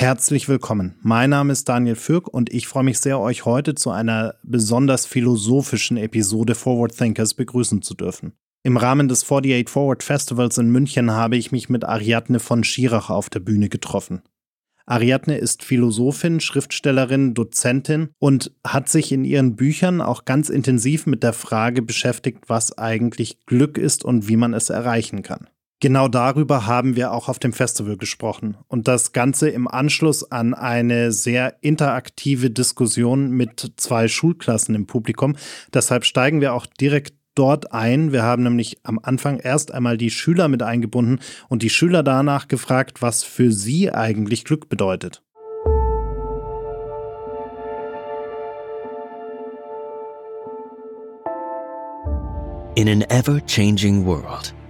Herzlich willkommen. Mein Name ist Daniel Fürk und ich freue mich sehr, euch heute zu einer besonders philosophischen Episode Forward Thinkers begrüßen zu dürfen. Im Rahmen des 48 Forward Festivals in München habe ich mich mit Ariadne von Schirach auf der Bühne getroffen. Ariadne ist Philosophin, Schriftstellerin, Dozentin und hat sich in ihren Büchern auch ganz intensiv mit der Frage beschäftigt, was eigentlich Glück ist und wie man es erreichen kann. Genau darüber haben wir auch auf dem Festival gesprochen und das Ganze im Anschluss an eine sehr interaktive Diskussion mit zwei Schulklassen im Publikum. Deshalb steigen wir auch direkt dort ein. Wir haben nämlich am Anfang erst einmal die Schüler mit eingebunden und die Schüler danach gefragt, was für sie eigentlich Glück bedeutet. In an ever-changing world,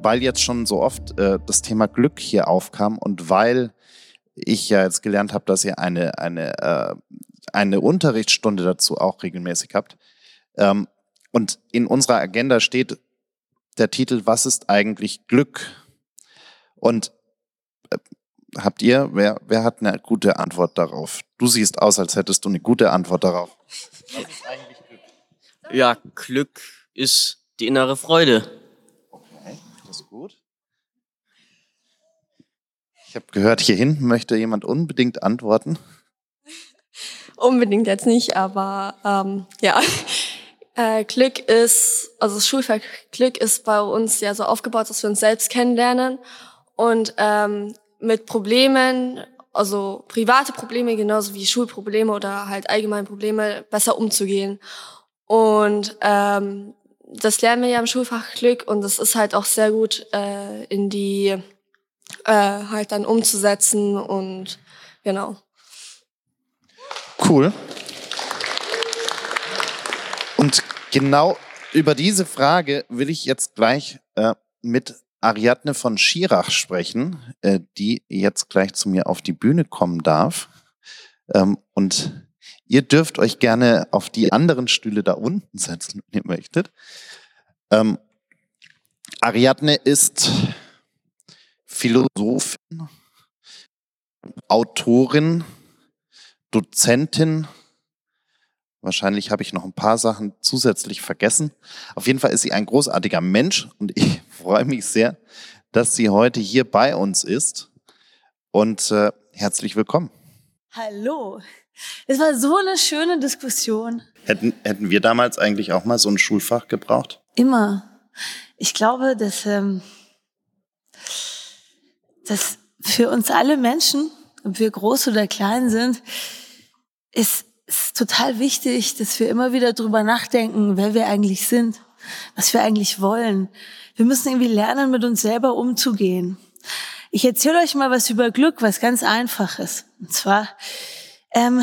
Weil jetzt schon so oft äh, das Thema Glück hier aufkam und weil ich ja jetzt gelernt habe, dass ihr eine, eine äh, eine Unterrichtsstunde dazu auch regelmäßig habt. Ähm, und in unserer Agenda steht der Titel Was ist eigentlich Glück? Und äh, habt ihr, wer, wer hat eine gute Antwort darauf? Du siehst aus, als hättest du eine gute Antwort darauf. Was ist eigentlich Glück? Ja, Glück ist die innere Freude. Ist gut. Ich habe gehört, hier hinten möchte jemand unbedingt antworten. Unbedingt jetzt nicht, aber ähm, ja. Äh, Glück ist, also das Schulfach Glück ist bei uns ja so aufgebaut, dass wir uns selbst kennenlernen und ähm, mit Problemen, also private Probleme genauso wie Schulprobleme oder halt allgemeine Probleme besser umzugehen. Und ähm, das lernen wir ja im Schulfach Glück und das ist halt auch sehr gut äh, in die äh, halt dann umzusetzen und genau. Cool. Und genau über diese Frage will ich jetzt gleich äh, mit Ariadne von Schirach sprechen, äh, die jetzt gleich zu mir auf die Bühne kommen darf. Ähm, und ihr dürft euch gerne auf die anderen Stühle da unten setzen, wenn ihr möchtet. Ähm, Ariadne ist Philosophin, Autorin, Dozentin. Wahrscheinlich habe ich noch ein paar Sachen zusätzlich vergessen. Auf jeden Fall ist sie ein großartiger Mensch und ich freue mich sehr, dass sie heute hier bei uns ist. Und äh, herzlich willkommen. Hallo. Es war so eine schöne Diskussion. Hätten, hätten wir damals eigentlich auch mal so ein Schulfach gebraucht? Immer. Ich glaube, dass, ähm, dass für uns alle Menschen, ob wir groß oder klein sind, ist, ist total wichtig, dass wir immer wieder drüber nachdenken, wer wir eigentlich sind, was wir eigentlich wollen. Wir müssen irgendwie lernen, mit uns selber umzugehen. Ich erzähle euch mal was über Glück, was ganz einfach ist. Und zwar, ähm,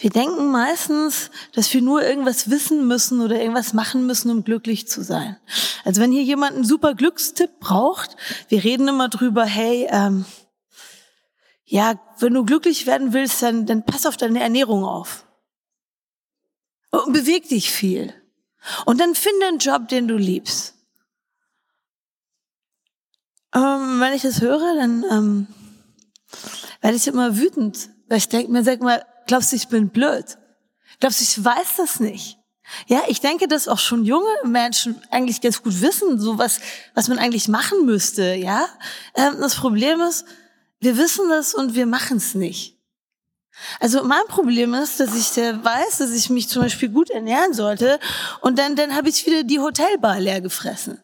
wir denken meistens, dass wir nur irgendwas wissen müssen oder irgendwas machen müssen, um glücklich zu sein. Also wenn hier jemand einen super Glückstipp braucht, wir reden immer drüber, hey, ähm, ja, wenn du glücklich werden willst, dann, dann pass auf deine Ernährung auf. Und beweg dich viel. Und dann finde einen Job, den du liebst. Ähm, wenn ich das höre, dann ähm, werde ich immer wütend. Weil ich denke mir, sag mal, glaubst du, ich bin blöd? Glaubst du, ich weiß das nicht? Ja, ich denke, dass auch schon junge Menschen eigentlich ganz gut wissen, so was, was man eigentlich machen müsste, ja. Ähm, das Problem ist, wir wissen das und wir machen es nicht. Also mein Problem ist, dass ich weiß, dass ich mich zum Beispiel gut ernähren sollte und dann, dann habe ich wieder die Hotelbar leer gefressen.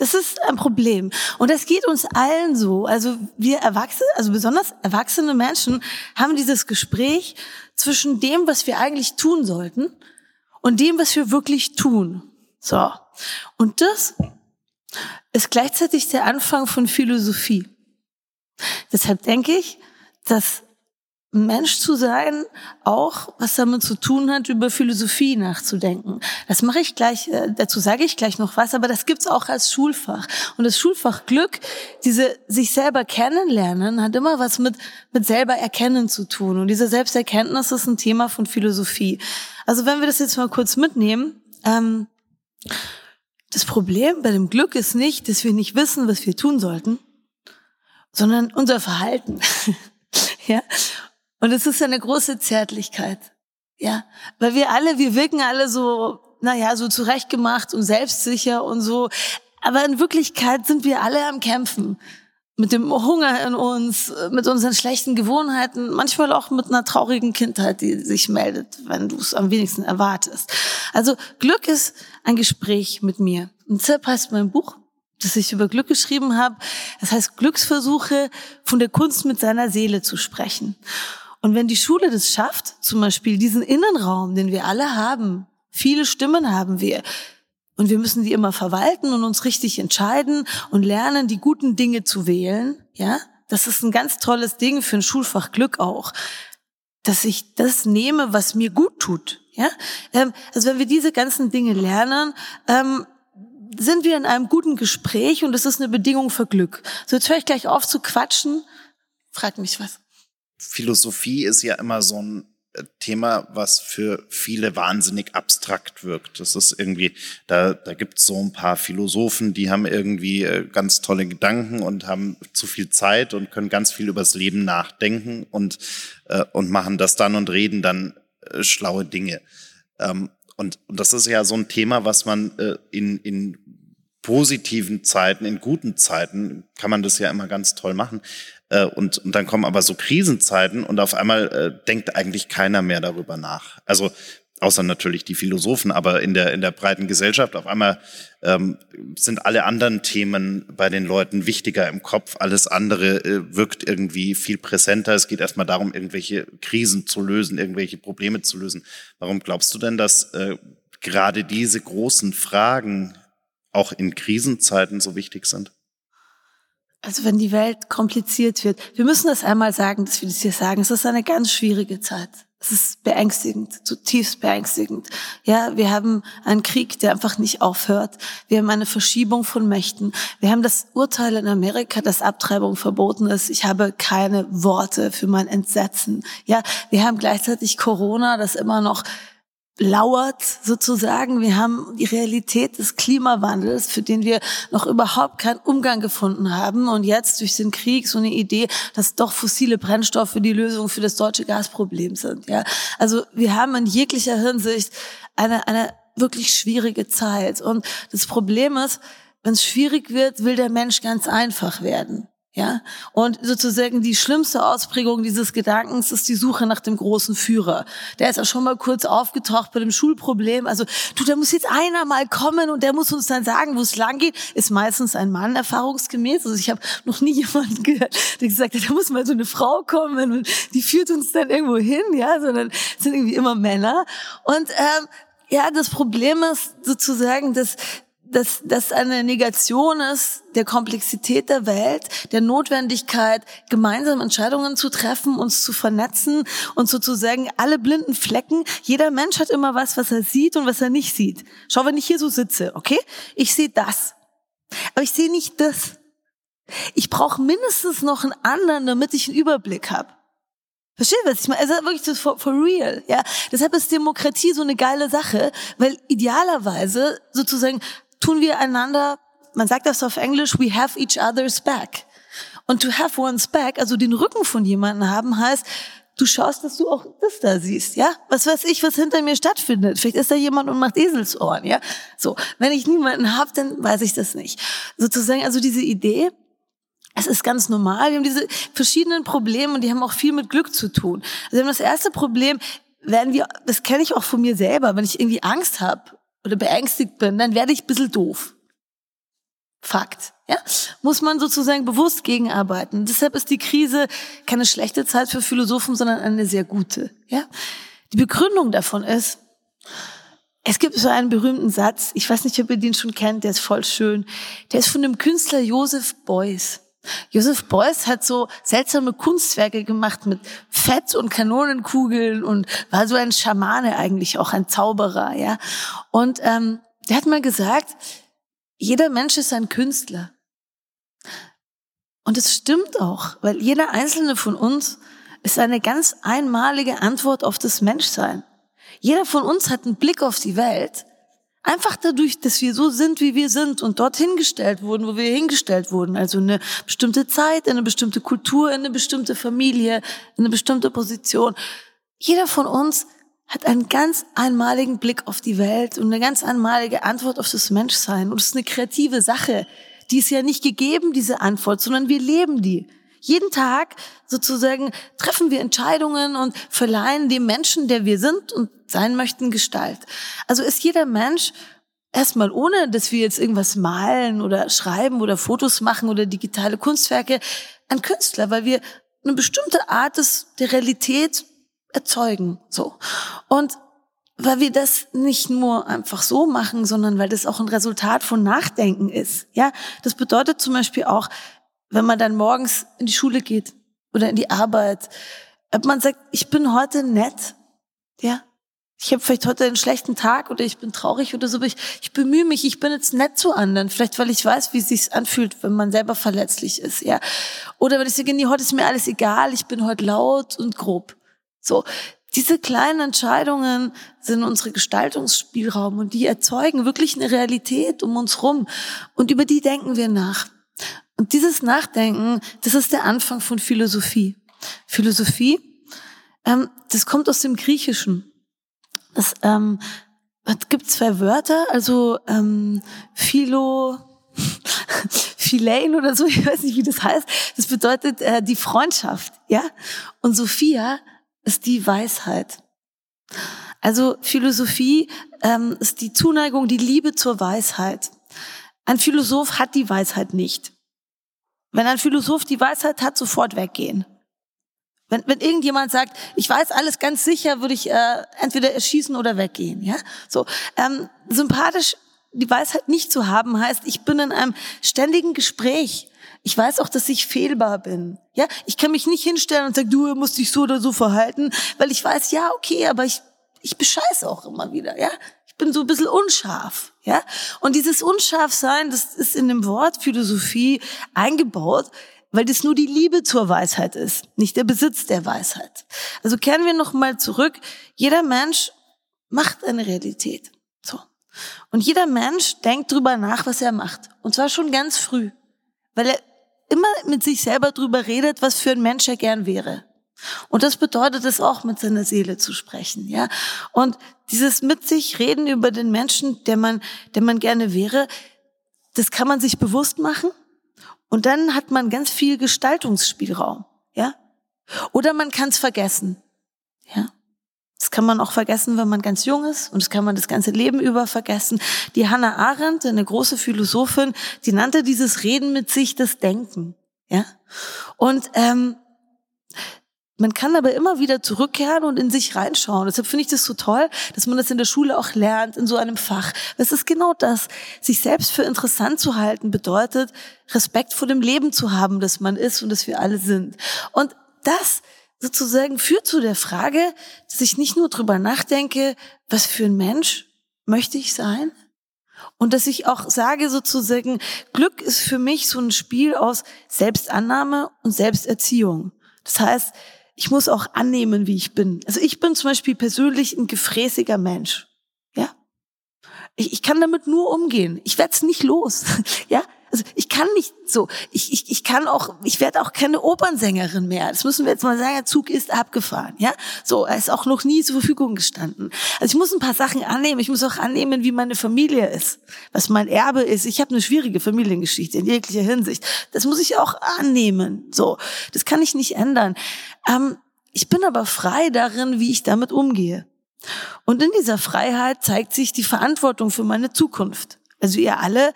Das ist ein Problem. Und das geht uns allen so. Also wir Erwachsene, also besonders erwachsene Menschen haben dieses Gespräch zwischen dem, was wir eigentlich tun sollten und dem, was wir wirklich tun. So. Und das ist gleichzeitig der Anfang von Philosophie. Deshalb denke ich, dass Mensch zu sein auch was damit zu tun hat, über Philosophie nachzudenken. Das mache ich gleich, äh, dazu sage ich gleich noch was, aber das gibt's auch als Schulfach. Und das Schulfach Glück, diese sich selber kennenlernen, hat immer was mit, mit selber erkennen zu tun. Und diese Selbsterkenntnis ist ein Thema von Philosophie. Also wenn wir das jetzt mal kurz mitnehmen, ähm, das Problem bei dem Glück ist nicht, dass wir nicht wissen, was wir tun sollten, sondern unser Verhalten. ja? Und es ist eine große Zärtlichkeit. Ja, weil wir alle, wir wirken alle so, naja, so zurechtgemacht und selbstsicher und so. Aber in Wirklichkeit sind wir alle am Kämpfen. Mit dem Hunger in uns, mit unseren schlechten Gewohnheiten, manchmal auch mit einer traurigen Kindheit, die sich meldet, wenn du es am wenigsten erwartest. Also Glück ist ein Gespräch mit mir. Und deshalb heißt mein Buch, das ich über Glück geschrieben habe, das heißt Glücksversuche von der Kunst mit seiner Seele zu sprechen. Und wenn die Schule das schafft, zum Beispiel diesen Innenraum, den wir alle haben, viele Stimmen haben wir, und wir müssen die immer verwalten und uns richtig entscheiden und lernen, die guten Dinge zu wählen, ja, das ist ein ganz tolles Ding für ein Schulfach Glück auch, dass ich das nehme, was mir gut tut, ja. Ähm, also wenn wir diese ganzen Dinge lernen, ähm, sind wir in einem guten Gespräch und das ist eine Bedingung für Glück. So, jetzt höre ich gleich auf zu quatschen. Frag mich was. Philosophie ist ja immer so ein äh, Thema, was für viele wahnsinnig abstrakt wirkt. Das ist irgendwie, da, da gibt es so ein paar Philosophen, die haben irgendwie äh, ganz tolle Gedanken und haben zu viel Zeit und können ganz viel übers Leben nachdenken und, äh, und machen das dann und reden dann äh, schlaue Dinge. Ähm, und, und das ist ja so ein Thema, was man äh, in, in positiven Zeiten, in guten Zeiten kann man das ja immer ganz toll machen. Äh, und, und dann kommen aber so Krisenzeiten und auf einmal äh, denkt eigentlich keiner mehr darüber nach. Also außer natürlich die Philosophen, aber in der, in der breiten Gesellschaft auf einmal ähm, sind alle anderen Themen bei den Leuten wichtiger im Kopf. Alles andere äh, wirkt irgendwie viel präsenter. Es geht erstmal darum, irgendwelche Krisen zu lösen, irgendwelche Probleme zu lösen. Warum glaubst du denn, dass äh, gerade diese großen Fragen auch in Krisenzeiten so wichtig sind? Also wenn die Welt kompliziert wird, wir müssen das einmal sagen, dass wir das hier sagen, es ist eine ganz schwierige Zeit. Es ist beängstigend, zutiefst beängstigend. Ja, wir haben einen Krieg, der einfach nicht aufhört. Wir haben eine Verschiebung von Mächten. Wir haben das Urteil in Amerika, dass Abtreibung verboten ist. Ich habe keine Worte für mein Entsetzen. Ja, wir haben gleichzeitig Corona, das immer noch lauert sozusagen. Wir haben die Realität des Klimawandels, für den wir noch überhaupt keinen Umgang gefunden haben. Und jetzt durch den Krieg so eine Idee, dass doch fossile Brennstoffe die Lösung für das deutsche Gasproblem sind. Ja, also wir haben in jeglicher Hinsicht eine, eine wirklich schwierige Zeit. Und das Problem ist, wenn es schwierig wird, will der Mensch ganz einfach werden. Ja, und sozusagen die schlimmste Ausprägung dieses Gedankens ist die Suche nach dem großen Führer. Der ist ja schon mal kurz aufgetaucht bei dem Schulproblem. Also, du, da muss jetzt einer mal kommen und der muss uns dann sagen, wo es lang geht. Ist meistens ein Mann erfahrungsgemäß. Also ich habe noch nie jemanden gehört, der gesagt hat, da muss mal so eine Frau kommen und die führt uns dann irgendwo hin, ja, sondern es sind irgendwie immer Männer. Und ähm, ja, das Problem ist sozusagen, dass dass das eine Negation ist der Komplexität der Welt, der Notwendigkeit, gemeinsam Entscheidungen zu treffen, uns zu vernetzen und sozusagen alle blinden Flecken. Jeder Mensch hat immer was, was er sieht und was er nicht sieht. Schau, wenn ich hier so sitze, okay? Ich sehe das. Aber ich sehe nicht das. Ich brauche mindestens noch einen anderen, damit ich einen Überblick habe. Versteht was ich meine? Also wirklich das for, for real, ja. Deshalb ist Demokratie so eine geile Sache, weil idealerweise sozusagen tun wir einander, man sagt das auf Englisch, we have each other's back. Und to have one's back, also den Rücken von jemandem haben, heißt, du schaust, dass du auch das da siehst, ja? Was weiß ich, was hinter mir stattfindet. Vielleicht ist da jemand und macht Eselsohren, ja? So. Wenn ich niemanden habe, dann weiß ich das nicht. Sozusagen, also diese Idee, es ist ganz normal. Wir haben diese verschiedenen Probleme und die haben auch viel mit Glück zu tun. Also wir haben das erste Problem, werden wir, das kenne ich auch von mir selber, wenn ich irgendwie Angst habe oder beängstigt bin, dann werde ich ein bisschen doof. Fakt. Ja? Muss man sozusagen bewusst gegenarbeiten. Deshalb ist die Krise keine schlechte Zeit für Philosophen, sondern eine sehr gute. Ja? Die Begründung davon ist, es gibt so einen berühmten Satz, ich weiß nicht, ob ihr den schon kennt, der ist voll schön. Der ist von dem Künstler Joseph Beuys. Joseph Beuys hat so seltsame Kunstwerke gemacht mit Fett und Kanonenkugeln und war so ein Schamane eigentlich, auch ein Zauberer, ja. Und ähm, der hat mal gesagt, jeder Mensch ist ein Künstler. Und es stimmt auch, weil jeder einzelne von uns ist eine ganz einmalige Antwort auf das Menschsein. Jeder von uns hat einen Blick auf die Welt, Einfach dadurch, dass wir so sind, wie wir sind und dorthin gestellt wurden, wo wir hingestellt wurden. Also eine bestimmte Zeit, eine bestimmte Kultur, eine bestimmte Familie, eine bestimmte Position. Jeder von uns hat einen ganz einmaligen Blick auf die Welt und eine ganz einmalige Antwort auf das Menschsein. Und es ist eine kreative Sache. Die ist ja nicht gegeben, diese Antwort, sondern wir leben die. Jeden Tag sozusagen treffen wir Entscheidungen und verleihen dem Menschen, der wir sind und sein möchten, Gestalt. Also ist jeder Mensch erstmal ohne, dass wir jetzt irgendwas malen oder schreiben oder Fotos machen oder digitale Kunstwerke, ein Künstler, weil wir eine bestimmte Art des, der Realität erzeugen, so. Und weil wir das nicht nur einfach so machen, sondern weil das auch ein Resultat von Nachdenken ist. Ja, das bedeutet zum Beispiel auch, wenn man dann morgens in die Schule geht oder in die Arbeit, ob man sagt, ich bin heute nett, ja, ich habe vielleicht heute einen schlechten Tag oder ich bin traurig oder so, aber ich, ich bemühe mich, ich bin jetzt nett zu anderen, vielleicht weil ich weiß, wie es sich anfühlt, wenn man selber verletzlich ist, ja. Oder wenn ich sage, nee, heute ist mir alles egal, ich bin heute laut und grob. So, diese kleinen Entscheidungen sind unsere Gestaltungsspielraum und die erzeugen wirklich eine Realität um uns rum und über die denken wir nach. Und dieses Nachdenken, das ist der Anfang von Philosophie. Philosophie, ähm, das kommt aus dem Griechischen. Das ähm, es gibt zwei Wörter, also ähm, Philo, Philein oder so, ich weiß nicht, wie das heißt. Das bedeutet äh, die Freundschaft, ja. Und Sophia ist die Weisheit. Also Philosophie ähm, ist die Zuneigung, die Liebe zur Weisheit. Ein Philosoph hat die Weisheit nicht. Wenn ein Philosoph die Weisheit hat, sofort weggehen. Wenn, wenn irgendjemand sagt, ich weiß alles ganz sicher, würde ich äh, entweder erschießen oder weggehen. Ja, so ähm, sympathisch die Weisheit nicht zu haben heißt, ich bin in einem ständigen Gespräch. Ich weiß auch, dass ich fehlbar bin. Ja, ich kann mich nicht hinstellen und sagen, du musst dich so oder so verhalten, weil ich weiß, ja, okay, aber ich ich bescheiße auch immer wieder. Ja, bin so ein bisschen unscharf, ja. Und dieses Unscharfsein, das ist in dem Wort Philosophie eingebaut, weil das nur die Liebe zur Weisheit ist, nicht der Besitz der Weisheit. Also kehren wir noch mal zurück. Jeder Mensch macht eine Realität. So. Und jeder Mensch denkt drüber nach, was er macht. Und zwar schon ganz früh. Weil er immer mit sich selber drüber redet, was für ein Mensch er gern wäre. Und das bedeutet es auch, mit seiner Seele zu sprechen, ja. Und dieses mit sich reden über den Menschen, der man, der man gerne wäre, das kann man sich bewusst machen. Und dann hat man ganz viel Gestaltungsspielraum, ja. Oder man kann es vergessen, ja. Das kann man auch vergessen, wenn man ganz jung ist und das kann man das ganze Leben über vergessen. Die Hannah Arendt, eine große Philosophin, die nannte dieses Reden mit sich das Denken, ja. Und ähm, man kann aber immer wieder zurückkehren und in sich reinschauen. Deshalb finde ich das so toll, dass man das in der Schule auch lernt, in so einem Fach. Es ist genau das. Sich selbst für interessant zu halten bedeutet, Respekt vor dem Leben zu haben, das man ist und das wir alle sind. Und das sozusagen führt zu der Frage, dass ich nicht nur drüber nachdenke, was für ein Mensch möchte ich sein? Und dass ich auch sage sozusagen, Glück ist für mich so ein Spiel aus Selbstannahme und Selbsterziehung. Das heißt, ich muss auch annehmen, wie ich bin. Also ich bin zum Beispiel persönlich ein gefräßiger Mensch. Ja. Ich, ich kann damit nur umgehen. Ich werde es nicht los. ja. Also ich kann nicht so. Ich, ich, ich kann auch, ich werde auch keine Opernsängerin mehr. Das müssen wir jetzt mal sagen, der Zug ist abgefahren. Ja, so, er ist auch noch nie zur Verfügung gestanden. Also ich muss ein paar Sachen annehmen. Ich muss auch annehmen, wie meine Familie ist, was mein Erbe ist. Ich habe eine schwierige Familiengeschichte in jeglicher Hinsicht. Das muss ich auch annehmen. So, das kann ich nicht ändern. Ähm, ich bin aber frei darin, wie ich damit umgehe. Und in dieser Freiheit zeigt sich die Verantwortung für meine Zukunft. Also ihr alle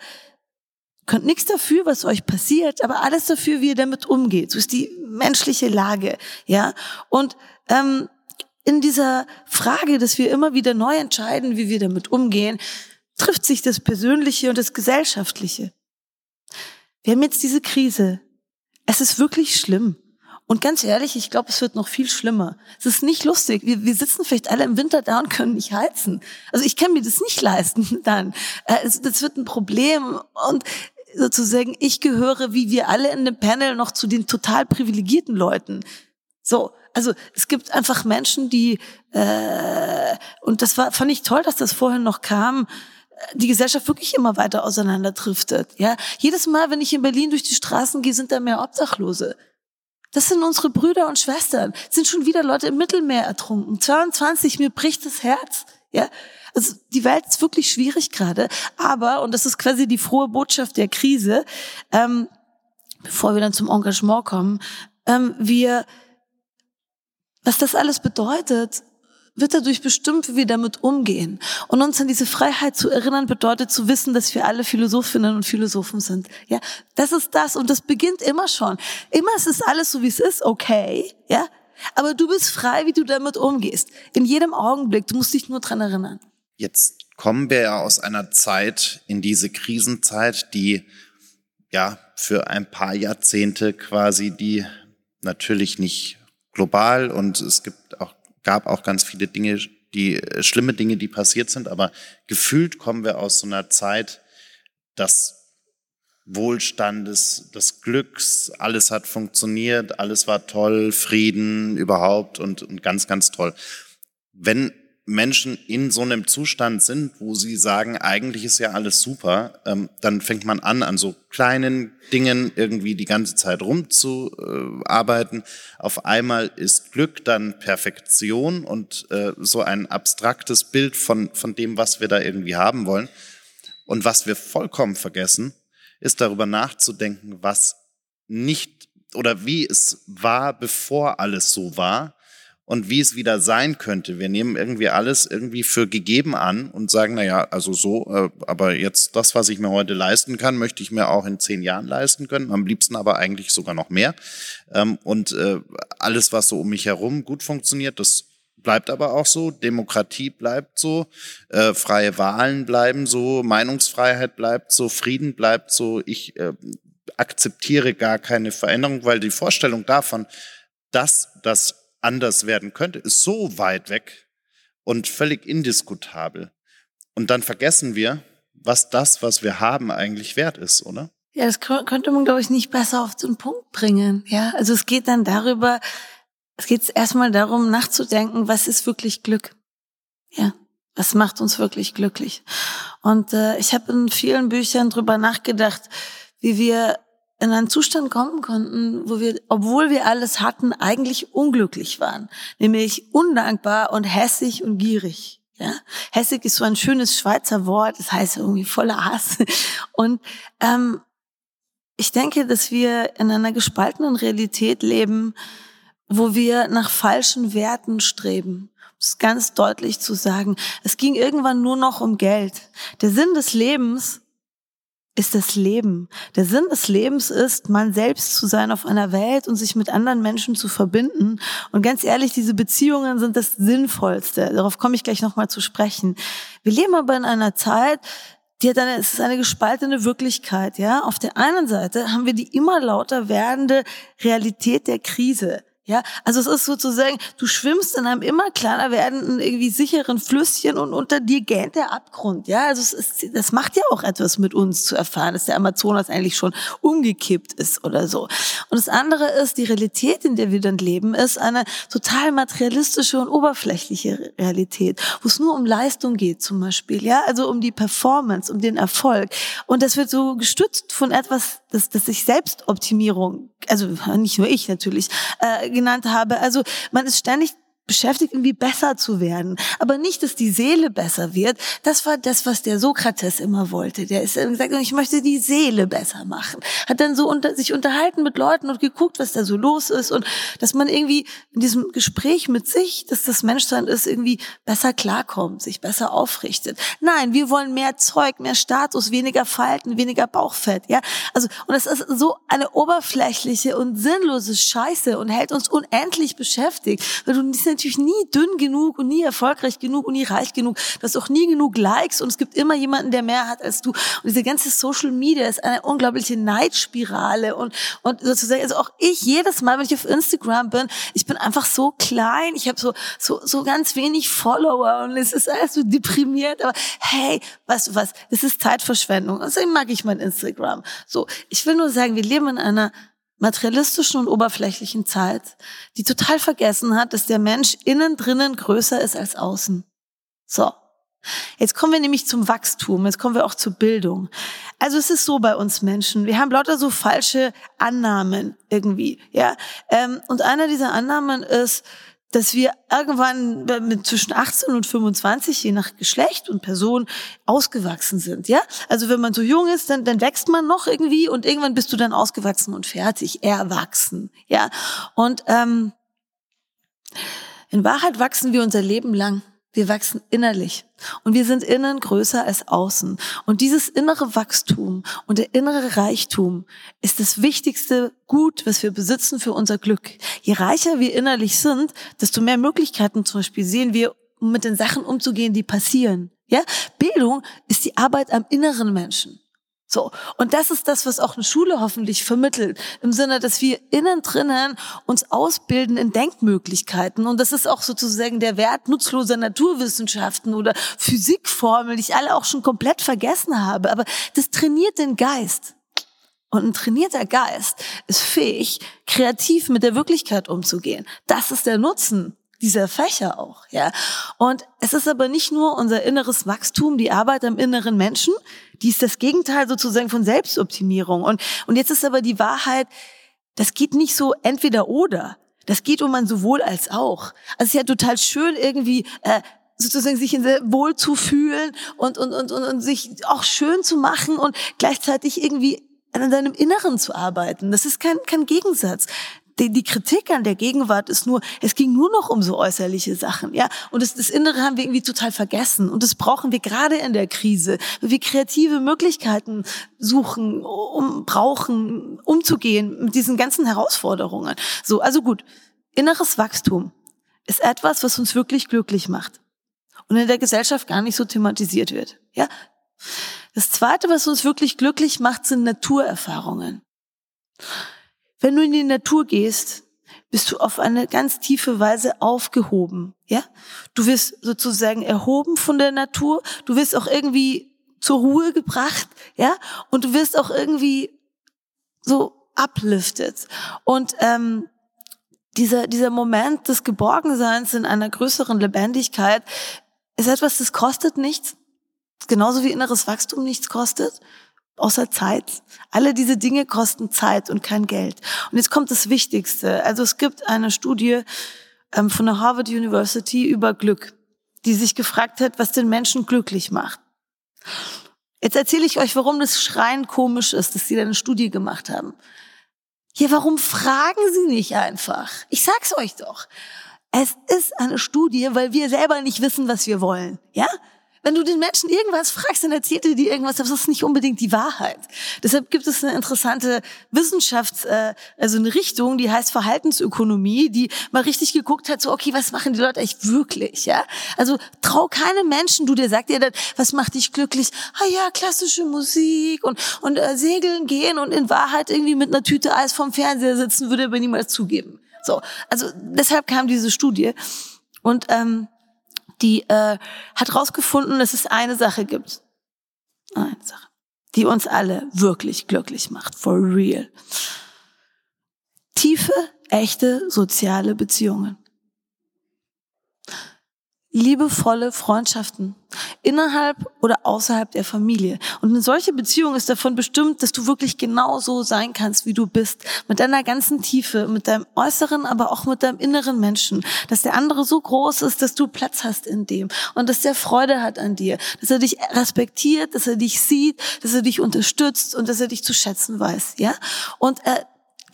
könnt nichts dafür, was euch passiert, aber alles dafür, wie ihr damit umgeht. So ist die menschliche Lage, ja. Und ähm, in dieser Frage, dass wir immer wieder neu entscheiden, wie wir damit umgehen, trifft sich das Persönliche und das Gesellschaftliche. Wir haben jetzt diese Krise. Es ist wirklich schlimm. Und ganz ehrlich, ich glaube, es wird noch viel schlimmer. Es ist nicht lustig. Wir, wir sitzen vielleicht alle im Winter da und können nicht heizen. Also ich kann mir das nicht leisten dann. Äh, das wird ein Problem. Und sozusagen, ich gehöre, wie wir alle in dem Panel, noch zu den total privilegierten Leuten. So, also es gibt einfach Menschen, die, äh, und das war, fand ich toll, dass das vorhin noch kam, die Gesellschaft wirklich immer weiter auseinanderdriftet. Ja, jedes Mal, wenn ich in Berlin durch die Straßen gehe, sind da mehr Obdachlose. Das sind unsere Brüder und Schwestern. Es sind schon wieder Leute im Mittelmeer ertrunken. 22, mir bricht das Herz. Ja, also die Welt ist wirklich schwierig gerade. Aber und das ist quasi die frohe Botschaft der Krise. Ähm, bevor wir dann zum Engagement kommen, ähm, wir, was das alles bedeutet, wird dadurch bestimmt, wie wir damit umgehen. Und uns an diese Freiheit zu erinnern, bedeutet zu wissen, dass wir alle Philosophinnen und Philosophen sind. Ja, das ist das. Und das beginnt immer schon. Immer ist es alles so, wie es ist, okay. Ja, aber du bist frei, wie du damit umgehst. In jedem Augenblick. Du musst dich nur dran erinnern. Jetzt kommen wir ja aus einer Zeit in diese Krisenzeit, die ja für ein paar Jahrzehnte quasi die natürlich nicht global und es gibt auch gab auch ganz viele Dinge, die äh, schlimme Dinge, die passiert sind, aber gefühlt kommen wir aus so einer Zeit des Wohlstandes, des Glücks, alles hat funktioniert, alles war toll, Frieden überhaupt und, und ganz, ganz toll. Wenn Menschen in so einem Zustand sind, wo sie sagen, eigentlich ist ja alles super, ähm, dann fängt man an, an so kleinen Dingen irgendwie die ganze Zeit rumzuarbeiten. Auf einmal ist Glück dann Perfektion und äh, so ein abstraktes Bild von, von dem, was wir da irgendwie haben wollen. Und was wir vollkommen vergessen, ist darüber nachzudenken, was nicht oder wie es war, bevor alles so war und wie es wieder sein könnte. Wir nehmen irgendwie alles irgendwie für gegeben an und sagen, na ja, also so, äh, aber jetzt das, was ich mir heute leisten kann, möchte ich mir auch in zehn Jahren leisten können. Am liebsten aber eigentlich sogar noch mehr. Ähm, und äh, alles, was so um mich herum gut funktioniert, das bleibt aber auch so. Demokratie bleibt so. Äh, freie Wahlen bleiben so. Meinungsfreiheit bleibt so. Frieden bleibt so. Ich akzeptiere gar keine Veränderung, weil die Vorstellung davon, dass das anders werden könnte, ist so weit weg und völlig indiskutabel. Und dann vergessen wir, was das, was wir haben, eigentlich wert ist, oder? Ja, das könnte man, glaube ich, nicht besser auf den Punkt bringen. Ja, also es geht dann darüber, es geht erstmal darum, nachzudenken, was ist wirklich Glück? Ja, was macht uns wirklich glücklich? Und äh, ich habe in vielen Büchern drüber nachgedacht, wie wir in einen Zustand kommen konnten, wo wir, obwohl wir alles hatten, eigentlich unglücklich waren. Nämlich undankbar und hässig und gierig. Ja, hässig ist so ein schönes Schweizer Wort, das heißt irgendwie voller Hass. Und ähm, ich denke, dass wir in einer gespaltenen Realität leben, wo wir nach falschen Werten streben. Um es ganz deutlich zu sagen. Es ging irgendwann nur noch um Geld. Der Sinn des Lebens ist das Leben. Der Sinn des Lebens ist, man selbst zu sein auf einer Welt und sich mit anderen Menschen zu verbinden. Und ganz ehrlich, diese Beziehungen sind das Sinnvollste. Darauf komme ich gleich nochmal zu sprechen. Wir leben aber in einer Zeit, die hat eine, es ist eine gespaltene Wirklichkeit, ja. Auf der einen Seite haben wir die immer lauter werdende Realität der Krise. Ja, also es ist sozusagen, du schwimmst in einem immer kleiner werdenden, irgendwie sicheren Flüsschen und unter dir gähnt der Abgrund. Ja, also es ist, das macht ja auch etwas mit uns zu erfahren, dass der Amazonas eigentlich schon umgekippt ist oder so. Und das andere ist, die Realität, in der wir dann leben, ist eine total materialistische und oberflächliche Realität, wo es nur um Leistung geht zum Beispiel. Ja, also um die Performance, um den Erfolg. Und das wird so gestützt von etwas, das, das sich Selbstoptimierung, also nicht nur ich natürlich, äh, genannt habe. Also man ist ständig beschäftigt, irgendwie besser zu werden. Aber nicht, dass die Seele besser wird. Das war das, was der Sokrates immer wollte. Der ist gesagt, ich möchte die Seele besser machen. Hat dann so unter, sich unterhalten mit Leuten und geguckt, was da so los ist und dass man irgendwie in diesem Gespräch mit sich, dass das Menschsein ist, irgendwie besser klarkommt, sich besser aufrichtet. Nein, wir wollen mehr Zeug, mehr Status, weniger Falten, weniger Bauchfett, ja. Also, und das ist so eine oberflächliche und sinnlose Scheiße und hält uns unendlich beschäftigt, weil du natürlich nie dünn genug und nie erfolgreich genug und nie reich genug. Du hast auch nie genug Likes und es gibt immer jemanden, der mehr hat als du. Und diese ganze Social Media ist eine unglaubliche Neidspirale und, und sozusagen, also auch ich jedes Mal, wenn ich auf Instagram bin, ich bin einfach so klein, ich habe so, so, so ganz wenig Follower und es ist alles so deprimiert, aber hey, weißt du was, das ist Zeitverschwendung. Deswegen mag ich mein Instagram. So, ich will nur sagen, wir leben in einer materialistischen und oberflächlichen Zeit, die total vergessen hat, dass der Mensch innen drinnen größer ist als außen. So. Jetzt kommen wir nämlich zum Wachstum, jetzt kommen wir auch zur Bildung. Also es ist so bei uns Menschen, wir haben lauter so falsche Annahmen irgendwie, ja. Ähm, und einer dieser Annahmen ist, dass wir irgendwann mit zwischen 18 und 25, je nach Geschlecht und Person, ausgewachsen sind, ja? Also wenn man so jung ist, dann, dann wächst man noch irgendwie und irgendwann bist du dann ausgewachsen und fertig, erwachsen, ja? Und ähm, in Wahrheit wachsen wir unser Leben lang. Wir wachsen innerlich und wir sind innen größer als außen. Und dieses innere Wachstum und der innere Reichtum ist das wichtigste Gut, was wir besitzen für unser Glück. Je reicher wir innerlich sind, desto mehr Möglichkeiten zum Beispiel sehen wir, um mit den Sachen umzugehen, die passieren. Ja, Bildung ist die Arbeit am inneren Menschen. So. Und das ist das, was auch eine Schule hoffentlich vermittelt. Im Sinne, dass wir innen drinnen uns ausbilden in Denkmöglichkeiten. Und das ist auch sozusagen der Wert nutzloser Naturwissenschaften oder Physikformeln, die ich alle auch schon komplett vergessen habe. Aber das trainiert den Geist. Und ein trainierter Geist ist fähig, kreativ mit der Wirklichkeit umzugehen. Das ist der Nutzen dieser Fächer auch, ja. Und es ist aber nicht nur unser inneres Wachstum, die Arbeit am inneren Menschen, die ist das Gegenteil sozusagen von Selbstoptimierung. Und, und jetzt ist aber die Wahrheit, das geht nicht so entweder oder. Das geht um ein sowohl als auch. Also es ist ja total schön irgendwie, äh, sozusagen sich wohl zu fühlen und, und, und, und, und sich auch schön zu machen und gleichzeitig irgendwie an deinem Inneren zu arbeiten. Das ist kein, kein Gegensatz die, die Kritik an der Gegenwart ist nur, es ging nur noch um so äußerliche Sachen, ja. Und das, das Innere haben wir irgendwie total vergessen. Und das brauchen wir gerade in der Krise, weil wir kreative Möglichkeiten suchen, um, brauchen, umzugehen mit diesen ganzen Herausforderungen. So, also gut. Inneres Wachstum ist etwas, was uns wirklich glücklich macht. Und in der Gesellschaft gar nicht so thematisiert wird, ja. Das zweite, was uns wirklich glücklich macht, sind Naturerfahrungen. Wenn du in die Natur gehst, bist du auf eine ganz tiefe Weise aufgehoben, ja? Du wirst sozusagen erhoben von der Natur, du wirst auch irgendwie zur Ruhe gebracht, ja? Und du wirst auch irgendwie so uplifted. Und ähm, dieser, dieser Moment des Geborgenseins in einer größeren Lebendigkeit ist etwas, das kostet nichts. Genauso wie inneres Wachstum nichts kostet außer Zeit. Alle diese Dinge kosten Zeit und kein Geld. Und jetzt kommt das Wichtigste. Also es gibt eine Studie ähm, von der Harvard University über Glück, die sich gefragt hat, was den Menschen glücklich macht. Jetzt erzähle ich euch, warum das Schreien komisch ist, dass sie da eine Studie gemacht haben. Ja, warum fragen sie nicht einfach? Ich sag's euch doch. Es ist eine Studie, weil wir selber nicht wissen, was wir wollen. Ja? Wenn du den Menschen irgendwas fragst, dann erzählt er dir irgendwas, aber das ist nicht unbedingt die Wahrheit. Deshalb gibt es eine interessante Wissenschafts-, äh, also eine Richtung, die heißt Verhaltensökonomie, die mal richtig geguckt hat, so, okay, was machen die Leute eigentlich wirklich, ja? Also trau keinem Menschen, du, der sagt dir dann, was macht dich glücklich? Ah ja, klassische Musik und, und äh, segeln gehen und in Wahrheit irgendwie mit einer Tüte Eis vorm Fernseher sitzen, würde er aber niemals zugeben. So, also deshalb kam diese Studie. Und ähm, die äh, hat rausgefunden, dass es eine Sache gibt. Eine Sache, die uns alle wirklich glücklich macht. For real. Tiefe, echte soziale Beziehungen liebevolle Freundschaften innerhalb oder außerhalb der Familie. Und eine solche Beziehung ist davon bestimmt, dass du wirklich genau so sein kannst, wie du bist, mit deiner ganzen Tiefe, mit deinem äußeren, aber auch mit deinem inneren Menschen, dass der andere so groß ist, dass du Platz hast in dem und dass der Freude hat an dir, dass er dich respektiert, dass er dich sieht, dass er dich unterstützt und dass er dich zu schätzen weiß, ja? Und äh,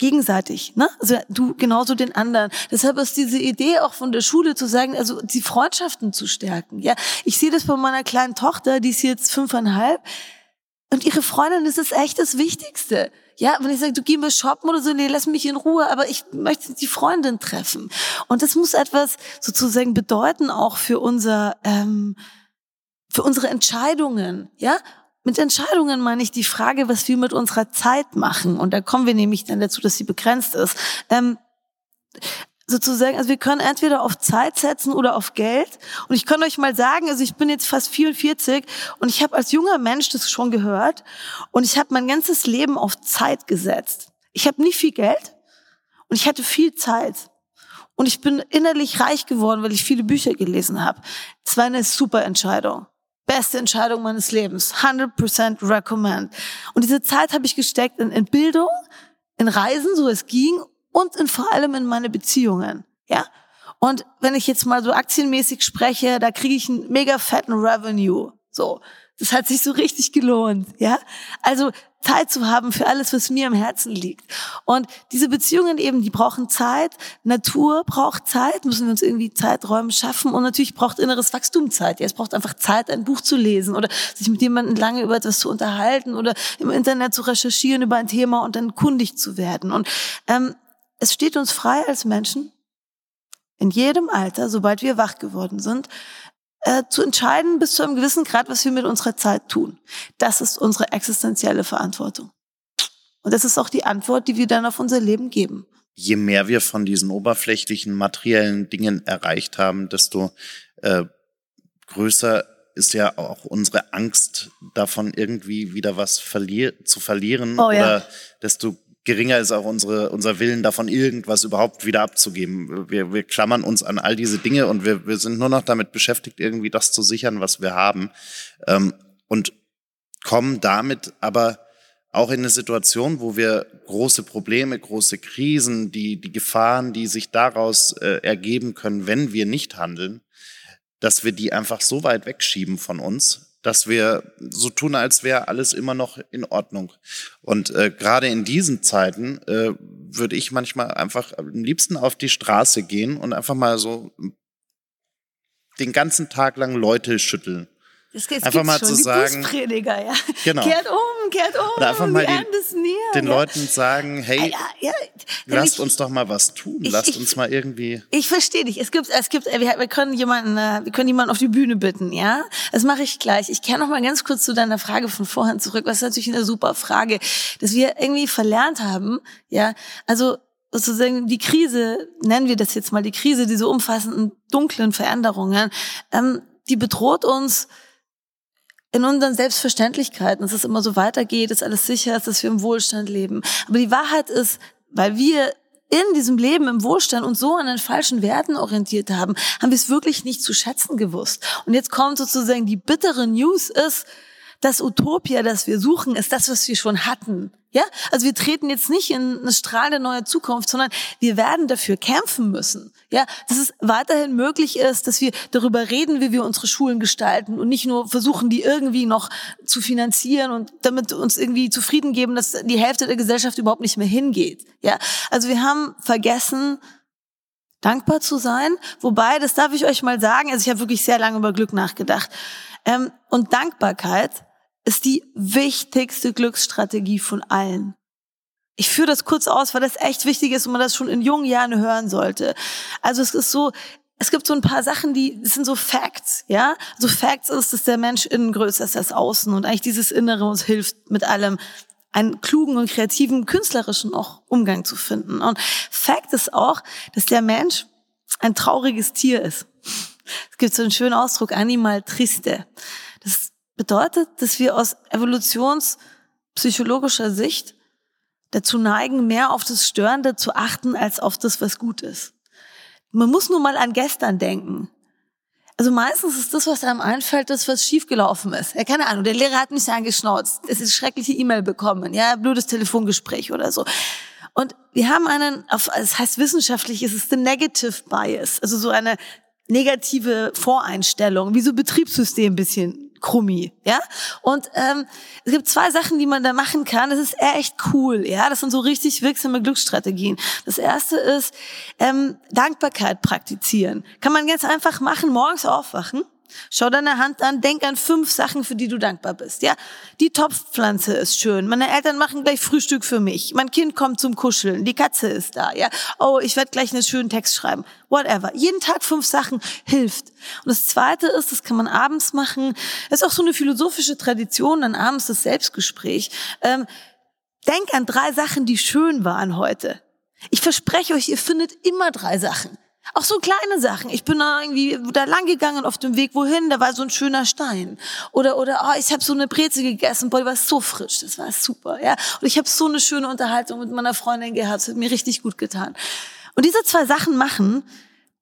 gegenseitig, ne? Also du genauso den anderen. Deshalb ist diese Idee auch von der Schule zu sagen, also die Freundschaften zu stärken. Ja, ich sehe das bei meiner kleinen Tochter, die ist jetzt fünfeinhalb. Und ihre Freundin, das ist echt das Wichtigste. Ja, wenn ich sage, du geh mir shoppen oder so, nee, lass mich in Ruhe, aber ich möchte die Freundin treffen. Und das muss etwas sozusagen bedeuten auch für unser, ähm, für unsere Entscheidungen, ja. Mit Entscheidungen meine ich die Frage, was wir mit unserer Zeit machen. Und da kommen wir nämlich dann dazu, dass sie begrenzt ist. Ähm, sozusagen, also wir können entweder auf Zeit setzen oder auf Geld. Und ich kann euch mal sagen, also ich bin jetzt fast 44 und ich habe als junger Mensch das schon gehört und ich habe mein ganzes Leben auf Zeit gesetzt. Ich habe nicht viel Geld und ich hatte viel Zeit. Und ich bin innerlich reich geworden, weil ich viele Bücher gelesen habe. Es war eine super Entscheidung. Beste Entscheidung meines Lebens. 100% recommend. Und diese Zeit habe ich gesteckt in, in Bildung, in Reisen, so es ging, und in, vor allem in meine Beziehungen. Ja? Und wenn ich jetzt mal so aktienmäßig spreche, da kriege ich einen mega fetten Revenue. So. Das hat sich so richtig gelohnt, ja? Also Zeit zu haben für alles, was mir am Herzen liegt. Und diese Beziehungen eben, die brauchen Zeit. Natur braucht Zeit, müssen wir uns irgendwie Zeiträume schaffen. Und natürlich braucht inneres Wachstum Zeit. Ja, es braucht einfach Zeit, ein Buch zu lesen oder sich mit jemandem lange über etwas zu unterhalten oder im Internet zu recherchieren über ein Thema und dann kundig zu werden. Und ähm, es steht uns frei als Menschen, in jedem Alter, sobald wir wach geworden sind, äh, zu entscheiden bis zu einem gewissen Grad, was wir mit unserer Zeit tun. Das ist unsere existenzielle Verantwortung. Und das ist auch die Antwort, die wir dann auf unser Leben geben. Je mehr wir von diesen oberflächlichen materiellen Dingen erreicht haben, desto äh, größer ist ja auch unsere Angst davon, irgendwie wieder was verlier zu verlieren oh, ja. oder desto geringer ist auch unsere, unser Willen davon, irgendwas überhaupt wieder abzugeben. Wir, wir klammern uns an all diese Dinge und wir, wir sind nur noch damit beschäftigt, irgendwie das zu sichern, was wir haben. Ähm, und kommen damit aber auch in eine Situation, wo wir große Probleme, große Krisen, die, die Gefahren, die sich daraus äh, ergeben können, wenn wir nicht handeln, dass wir die einfach so weit wegschieben von uns, dass wir so tun, als wäre alles immer noch in Ordnung. Und äh, gerade in diesen Zeiten äh, würde ich manchmal einfach am liebsten auf die Straße gehen und einfach mal so den ganzen Tag lang Leute schütteln. Das gibt's Einfach mal schon, zu sagen- ja. Genau. Kehrt um, kehrt um, Oder einfach mal wir den-. Den ja. Leuten sagen, hey, Ja, lasst ich- uns doch mal was tun, ich- lasst ich- uns mal irgendwie. Ich verstehe dich. Es gibt, es gibt, wir, wir können jemanden, äh, wir können jemanden auf die Bühne bitten, ja? Das mache ich gleich. Ich kehre noch mal ganz kurz zu deiner Frage von vorhin zurück. Was ist natürlich eine super Frage, dass wir irgendwie verlernt haben, ja? Also sozusagen die Krise, nennen wir das jetzt mal die Krise, diese umfassenden dunklen Veränderungen, ähm, die bedroht uns in unseren Selbstverständlichkeiten, dass es immer so weitergeht, dass alles sicher ist, dass wir im Wohlstand leben. Aber die Wahrheit ist, weil wir in diesem Leben im Wohlstand uns so an den falschen Werten orientiert haben, haben wir es wirklich nicht zu schätzen gewusst. Und jetzt kommt sozusagen die bittere News ist, das Utopia, das wir suchen, ist das, was wir schon hatten. Ja, also wir treten jetzt nicht in eine strahlende neue Zukunft, sondern wir werden dafür kämpfen müssen. Ja, dass es weiterhin möglich ist, dass wir darüber reden, wie wir unsere Schulen gestalten und nicht nur versuchen, die irgendwie noch zu finanzieren und damit uns irgendwie zufrieden geben, dass die Hälfte der Gesellschaft überhaupt nicht mehr hingeht. Ja, also wir haben vergessen, dankbar zu sein. Wobei, das darf ich euch mal sagen, also ich habe wirklich sehr lange über Glück nachgedacht. Ähm, und Dankbarkeit ist die wichtigste Glücksstrategie von allen. Ich führe das kurz aus, weil das echt wichtig ist und man das schon in jungen Jahren hören sollte. Also es ist so, es gibt so ein paar Sachen, die das sind so Facts, ja. So Facts ist, dass der Mensch innen größer ist als außen und eigentlich dieses Innere uns hilft mit allem einen klugen und kreativen, künstlerischen auch Umgang zu finden. Und Fact ist auch, dass der Mensch ein trauriges Tier ist. Es gibt so einen schönen Ausdruck, animal triste. Bedeutet, dass wir aus evolutionspsychologischer Sicht dazu neigen, mehr auf das Störende zu achten, als auf das, was gut ist. Man muss nur mal an gestern denken. Also meistens ist das, was einem einfällt, das, was schiefgelaufen ist. Ja, keine Ahnung, der Lehrer hat mich angeschnauzt. Es ist schreckliche E-Mail bekommen, ja, blödes Telefongespräch oder so. Und wir haben einen, auf, das heißt wissenschaftlich ist es the negative bias, also so eine negative Voreinstellung, wie so Betriebssystem ein bisschen krummi, ja. Und ähm, es gibt zwei Sachen, die man da machen kann. Das ist echt cool, ja. Das sind so richtig wirksame Glücksstrategien. Das erste ist ähm, Dankbarkeit praktizieren. Kann man ganz einfach machen, morgens aufwachen Schau deine Hand an, denk an fünf Sachen, für die du dankbar bist. Ja, die Topfpflanze ist schön. Meine Eltern machen gleich Frühstück für mich. Mein Kind kommt zum Kuscheln. Die Katze ist da. Ja, oh, ich werde gleich einen schönen Text schreiben. Whatever. Jeden Tag fünf Sachen hilft. Und das Zweite ist, das kann man abends machen. Das ist auch so eine philosophische Tradition, dann abends das Selbstgespräch. Ähm, denk an drei Sachen, die schön waren heute. Ich verspreche euch, ihr findet immer drei Sachen. Auch so kleine Sachen. Ich bin da irgendwie da lang gegangen auf dem Weg wohin, da war so ein schöner Stein. Oder oder oh, ich habe so eine Breze gegessen, boah, die war so frisch, das war super, ja. Und ich habe so eine schöne Unterhaltung mit meiner Freundin gehabt, das hat mir richtig gut getan. Und diese zwei Sachen machen,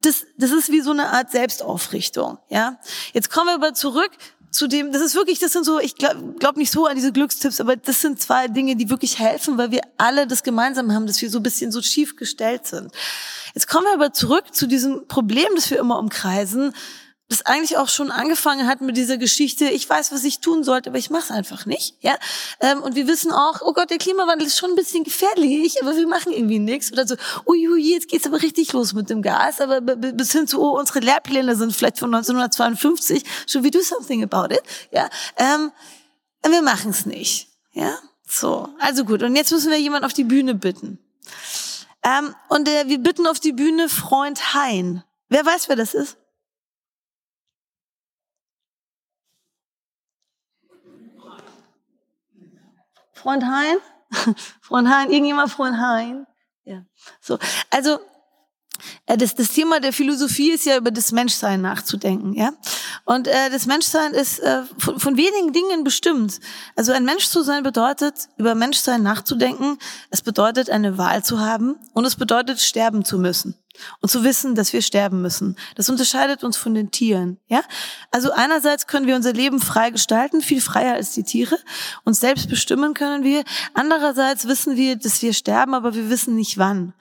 das das ist wie so eine Art Selbstaufrichtung, ja. Jetzt kommen wir aber zurück zu dem, das ist wirklich, das sind so, ich glaube glaub nicht so an diese Glückstipps, aber das sind zwei Dinge, die wirklich helfen, weil wir alle das gemeinsam haben, dass wir so ein bisschen so schief gestellt sind. Jetzt kommen wir aber zurück zu diesem Problem, das wir immer umkreisen, das eigentlich auch schon angefangen hat mit dieser Geschichte, ich weiß, was ich tun sollte, aber ich mache es einfach nicht. Ja? Ähm, und wir wissen auch, oh Gott, der Klimawandel ist schon ein bisschen gefährlich, aber wir machen irgendwie nichts. Oder so, ui, ui, jetzt geht's aber richtig los mit dem Gas, aber bis hin zu, oh, unsere Lehrpläne sind vielleicht von 1952, should we do something about it? Ja? Ähm, wir machen es nicht. Ja? So, also gut. Und jetzt müssen wir jemand auf die Bühne bitten. Ähm, und äh, wir bitten auf die Bühne Freund Hein. Wer weiß, wer das ist? Freund Hein? Freund Hein, irgendjemand Freund Hein? Ja. So. Also, äh, das, das Thema der Philosophie ist ja über das Menschsein nachzudenken, ja. Und äh, das Menschsein ist äh, von, von wenigen Dingen bestimmt. Also ein Mensch zu sein bedeutet, über Menschsein nachzudenken. Es bedeutet, eine Wahl zu haben und es bedeutet, sterben zu müssen und zu wissen, dass wir sterben müssen. Das unterscheidet uns von den Tieren, ja? Also einerseits können wir unser Leben frei gestalten, viel freier als die Tiere. Uns selbst bestimmen können wir. Andererseits wissen wir, dass wir sterben, aber wir wissen nicht wann.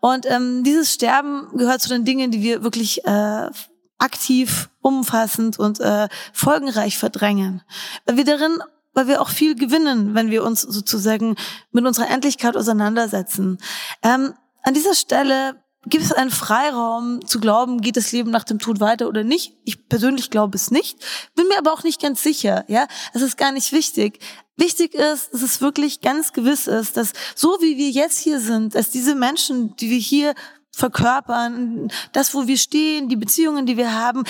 Und ähm, dieses Sterben gehört zu den Dingen, die wir wirklich äh, aktiv, umfassend und äh, folgenreich verdrängen. Weil wir darin weil wir auch viel gewinnen, wenn wir uns sozusagen mit unserer Endlichkeit auseinandersetzen. Ähm, an dieser Stelle Gibt es einen Freiraum zu glauben, geht das Leben nach dem Tod weiter oder nicht? Ich persönlich glaube es nicht, bin mir aber auch nicht ganz sicher. Ja, es ist gar nicht wichtig. Wichtig ist, dass es wirklich ganz gewiss ist, dass so wie wir jetzt hier sind, dass diese Menschen, die wir hier verkörpern, das, wo wir stehen, die Beziehungen, die wir haben,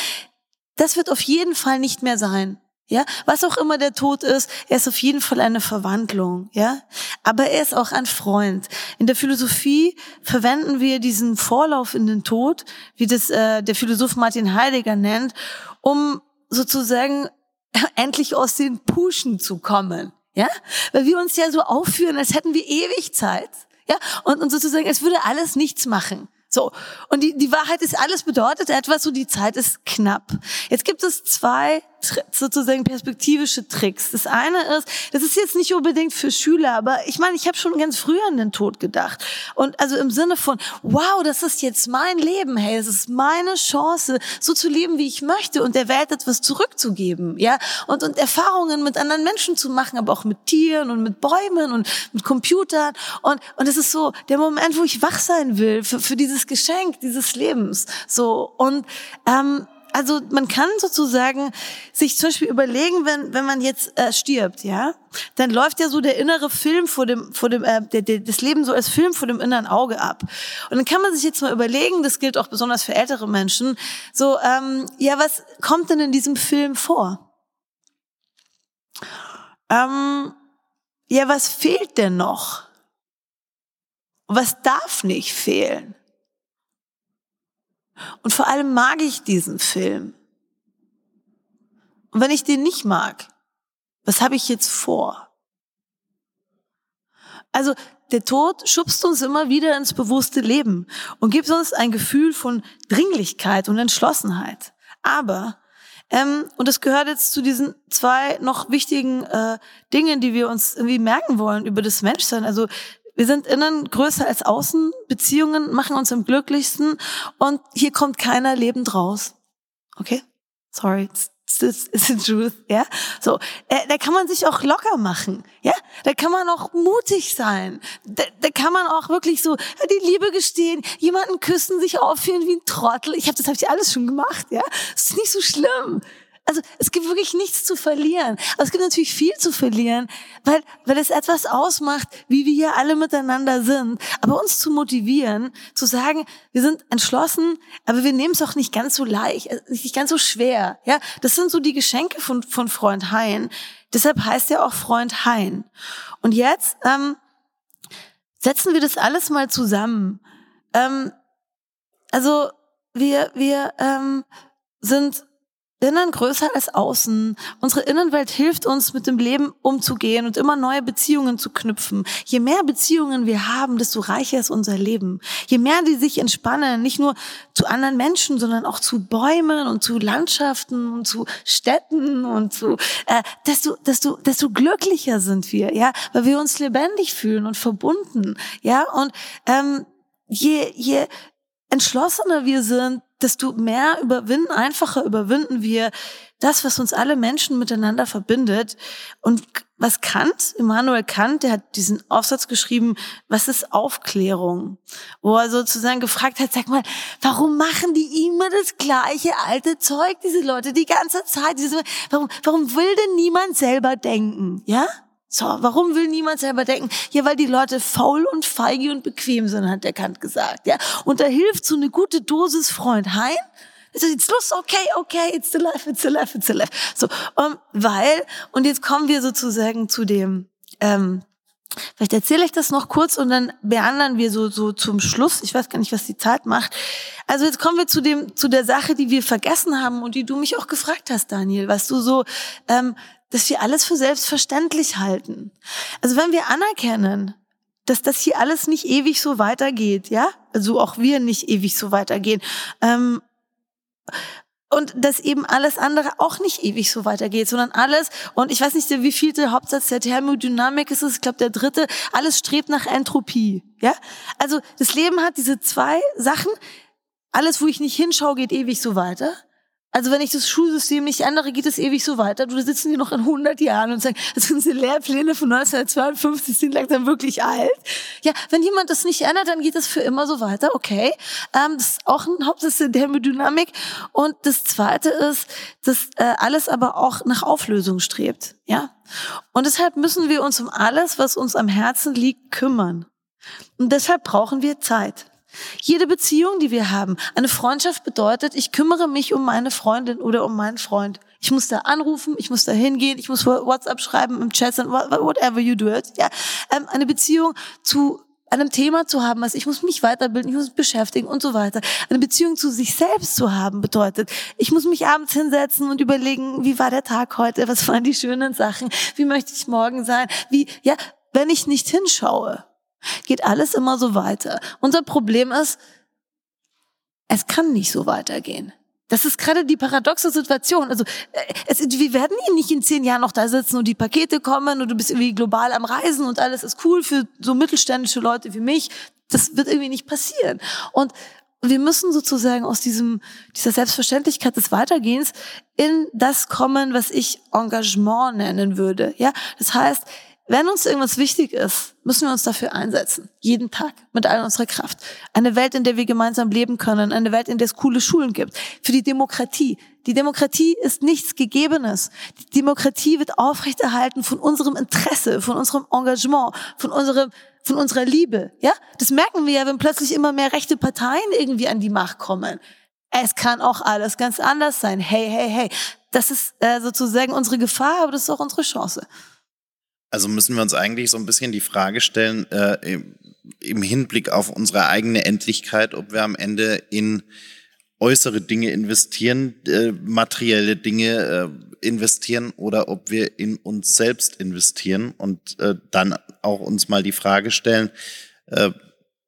das wird auf jeden Fall nicht mehr sein. Ja, was auch immer der Tod ist, er ist auf jeden Fall eine Verwandlung, ja. Aber er ist auch ein Freund. In der Philosophie verwenden wir diesen Vorlauf in den Tod, wie das äh, der Philosoph Martin Heidegger nennt, um sozusagen endlich aus den Puschen zu kommen, ja. Weil wir uns ja so aufführen, als hätten wir ewig Zeit, ja. Und, und sozusagen, es würde alles nichts machen. So. Und die, die Wahrheit ist, alles bedeutet etwas, so die Zeit ist knapp. Jetzt gibt es zwei sozusagen perspektivische Tricks. Das eine ist, das ist jetzt nicht unbedingt für Schüler, aber ich meine, ich habe schon ganz früh an den Tod gedacht. Und also im Sinne von, wow, das ist jetzt mein Leben, hey, es ist meine Chance, so zu leben, wie ich möchte und der Welt etwas zurückzugeben, ja, und, und Erfahrungen mit anderen Menschen zu machen, aber auch mit Tieren und mit Bäumen und mit Computern. Und, und es ist so der Moment, wo ich wach sein will für, für dieses Geschenk dieses Lebens. So, und ähm, also man kann sozusagen sich zum Beispiel überlegen, wenn, wenn man jetzt äh, stirbt, ja, dann läuft ja so der innere Film vor dem, vor dem, äh, der, der, das Leben so als Film vor dem inneren Auge ab. Und dann kann man sich jetzt mal überlegen, das gilt auch besonders für ältere Menschen, so, ähm, ja, was kommt denn in diesem Film vor? Ähm, ja, was fehlt denn noch? Was darf nicht fehlen? Und vor allem mag ich diesen Film. Und wenn ich den nicht mag, was habe ich jetzt vor? Also der Tod schubst uns immer wieder ins bewusste Leben und gibt uns ein Gefühl von Dringlichkeit und Entschlossenheit. Aber ähm, und das gehört jetzt zu diesen zwei noch wichtigen äh, Dingen, die wir uns irgendwie merken wollen über das Menschsein. Also wir sind innen größer als außen. Beziehungen machen uns am glücklichsten. Und hier kommt keiner lebend raus. Okay? Sorry. This is the truth, ja? So, äh, da kann man sich auch locker machen, ja? Da kann man auch mutig sein. Da, da kann man auch wirklich so die Liebe gestehen, jemanden küssen, sich aufführen wie ein Trottel. Ich habe das habe ich alles schon gemacht, ja? Das ist nicht so schlimm. Also es gibt wirklich nichts zu verlieren. Aber es gibt natürlich viel zu verlieren, weil, weil es etwas ausmacht, wie wir hier alle miteinander sind. Aber uns zu motivieren, zu sagen, wir sind entschlossen, aber wir nehmen es auch nicht ganz so leicht, äh, nicht ganz so schwer. Ja, das sind so die Geschenke von, von Freund Hein. Deshalb heißt er auch Freund Hein. Und jetzt ähm, setzen wir das alles mal zusammen. Ähm, also wir, wir ähm, sind Innen größer als außen. Unsere Innenwelt hilft uns, mit dem Leben umzugehen und immer neue Beziehungen zu knüpfen. Je mehr Beziehungen wir haben, desto reicher ist unser Leben. Je mehr die sich entspannen, nicht nur zu anderen Menschen, sondern auch zu Bäumen und zu Landschaften und zu Städten und zu, äh, desto, desto, desto glücklicher sind wir, ja, weil wir uns lebendig fühlen und verbunden, ja, und ähm, je, je entschlossener wir sind, desto mehr überwinden, einfacher überwinden wir das, was uns alle Menschen miteinander verbindet. Und was Kant, Immanuel Kant, der hat diesen Aufsatz geschrieben, was ist Aufklärung? Wo er sozusagen gefragt hat, sag mal, warum machen die immer das gleiche alte Zeug, diese Leute, die ganze Zeit? warum, warum will denn niemand selber denken? Ja? So, warum will niemand selber denken? Ja, weil die Leute faul und feige und bequem sind, hat der Kant gesagt. Ja, und da hilft so eine gute Dosis Freund Hein. Ist jetzt los? Okay, okay, it's the life, it's the life, it's the life. So, um, weil, und jetzt kommen wir sozusagen zu dem, ähm, vielleicht erzähle ich das noch kurz und dann beandern wir so, so zum Schluss. Ich weiß gar nicht, was die Zeit macht. Also jetzt kommen wir zu dem, zu der Sache, die wir vergessen haben und die du mich auch gefragt hast, Daniel, was du so, ähm, dass wir alles für selbstverständlich halten. Also wenn wir anerkennen, dass das hier alles nicht ewig so weitergeht, ja, also auch wir nicht ewig so weitergehen, ähm, und dass eben alles andere auch nicht ewig so weitergeht, sondern alles, und ich weiß nicht, wie vielte Hauptsatz der Thermodynamik ist es, ich glaube der dritte, alles strebt nach Entropie. Ja? Also das Leben hat diese zwei Sachen, alles, wo ich nicht hinschaue, geht ewig so weiter. Also wenn ich das Schulsystem nicht ändere, geht es ewig so weiter. Du sitzen hier noch in 100 Jahren und sagen, das sind die Lehrpläne von 1952, sind langsam wirklich alt. Ja, wenn jemand das nicht ändert, dann geht es für immer so weiter. Okay, ähm, das ist auch ein Hauptsatz der Thermodynamik. Und das Zweite ist, dass äh, alles aber auch nach Auflösung strebt. Ja, und deshalb müssen wir uns um alles, was uns am Herzen liegt, kümmern. Und deshalb brauchen wir Zeit. Jede Beziehung, die wir haben, eine Freundschaft bedeutet, ich kümmere mich um meine Freundin oder um meinen Freund. Ich muss da anrufen, ich muss da hingehen, ich muss WhatsApp schreiben, im Chat, whatever you do it. Ja, ähm, eine Beziehung zu einem Thema zu haben, also ich muss mich weiterbilden, ich muss mich beschäftigen und so weiter. Eine Beziehung zu sich selbst zu haben bedeutet, ich muss mich abends hinsetzen und überlegen, wie war der Tag heute, was waren die schönen Sachen, wie möchte ich morgen sein, wie, ja, wenn ich nicht hinschaue, Geht alles immer so weiter. Unser Problem ist, es kann nicht so weitergehen. Das ist gerade die paradoxe Situation. Also äh, es, wir werden hier nicht in zehn Jahren noch da sitzen und die Pakete kommen und du bist irgendwie global am Reisen und alles ist cool für so mittelständische Leute wie mich. Das wird irgendwie nicht passieren. Und wir müssen sozusagen aus diesem, dieser Selbstverständlichkeit des Weitergehens in das kommen, was ich Engagement nennen würde. Ja, das heißt, wenn uns irgendwas wichtig ist, müssen wir uns dafür einsetzen. Jeden Tag. Mit all unserer Kraft. Eine Welt, in der wir gemeinsam leben können. Eine Welt, in der es coole Schulen gibt. Für die Demokratie. Die Demokratie ist nichts Gegebenes. Die Demokratie wird aufrechterhalten von unserem Interesse, von unserem Engagement, von unserem, von unserer Liebe. Ja? Das merken wir ja, wenn plötzlich immer mehr rechte Parteien irgendwie an die Macht kommen. Es kann auch alles ganz anders sein. Hey, hey, hey. Das ist äh, sozusagen unsere Gefahr, aber das ist auch unsere Chance. Also müssen wir uns eigentlich so ein bisschen die Frage stellen, äh, im Hinblick auf unsere eigene Endlichkeit, ob wir am Ende in äußere Dinge investieren, äh, materielle Dinge äh, investieren oder ob wir in uns selbst investieren und äh, dann auch uns mal die Frage stellen, äh,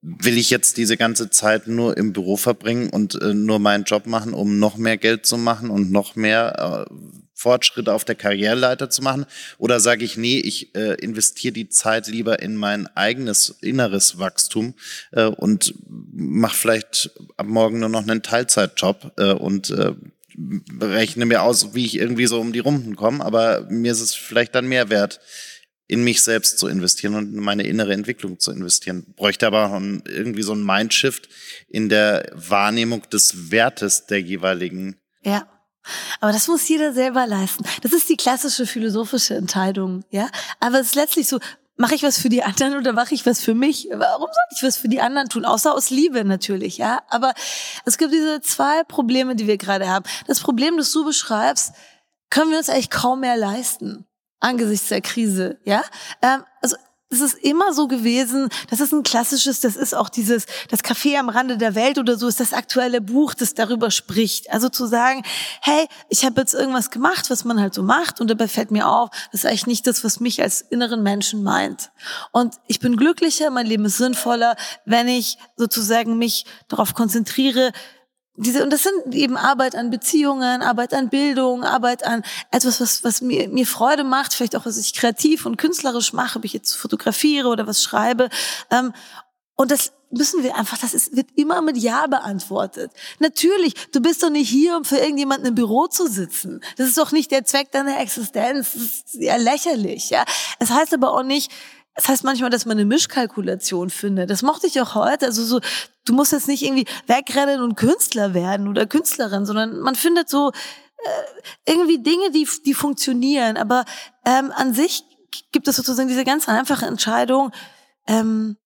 will ich jetzt diese ganze Zeit nur im Büro verbringen und äh, nur meinen Job machen, um noch mehr Geld zu machen und noch mehr äh, Fortschritte auf der Karriereleiter zu machen? Oder sage ich, nee, ich äh, investiere die Zeit lieber in mein eigenes inneres Wachstum äh, und mache vielleicht ab morgen nur noch einen Teilzeitjob äh, und äh, rechne mir aus, wie ich irgendwie so um die Runden komme, aber mir ist es vielleicht dann mehr wert, in mich selbst zu investieren und in meine innere Entwicklung zu investieren. Bräuchte aber irgendwie so ein Mindshift in der Wahrnehmung des Wertes der jeweiligen ja Aber das muss jeder selber leisten. Das ist die klassische philosophische Entscheidung, ja. Aber es ist letztlich so, mache ich was für die anderen oder mache ich was für mich? Warum soll ich was für die anderen tun? Außer aus Liebe natürlich, ja. Aber es gibt diese zwei Probleme, die wir gerade haben. Das Problem, das du beschreibst, können wir uns eigentlich kaum mehr leisten angesichts der Krise, ja. Ähm, also es ist immer so gewesen, das ist ein klassisches, das ist auch dieses, das Café am Rande der Welt oder so ist das aktuelle Buch, das darüber spricht. Also zu sagen, hey, ich habe jetzt irgendwas gemacht, was man halt so macht und dabei fällt mir auf, das ist eigentlich nicht das, was mich als inneren Menschen meint. Und ich bin glücklicher, mein Leben ist sinnvoller, wenn ich sozusagen mich darauf konzentriere, diese, und das sind eben Arbeit an Beziehungen, Arbeit an Bildung, Arbeit an etwas, was, was mir, mir Freude macht, vielleicht auch, was ich kreativ und künstlerisch mache, ob ich jetzt fotografiere oder was schreibe. Ähm, und das müssen wir einfach, das ist, wird immer mit Ja beantwortet. Natürlich, du bist doch nicht hier, um für irgendjemanden im Büro zu sitzen. Das ist doch nicht der Zweck deiner Existenz. Das ist ja lächerlich, ja. Es heißt aber auch nicht, es heißt manchmal, dass man eine Mischkalkulation findet. Das mochte ich auch heute. Also so, du musst jetzt nicht irgendwie wegrennen und Künstler werden oder Künstlerin, sondern man findet so äh, irgendwie Dinge, die, die funktionieren. Aber ähm, an sich gibt es sozusagen diese ganz einfache Entscheidung, ähm,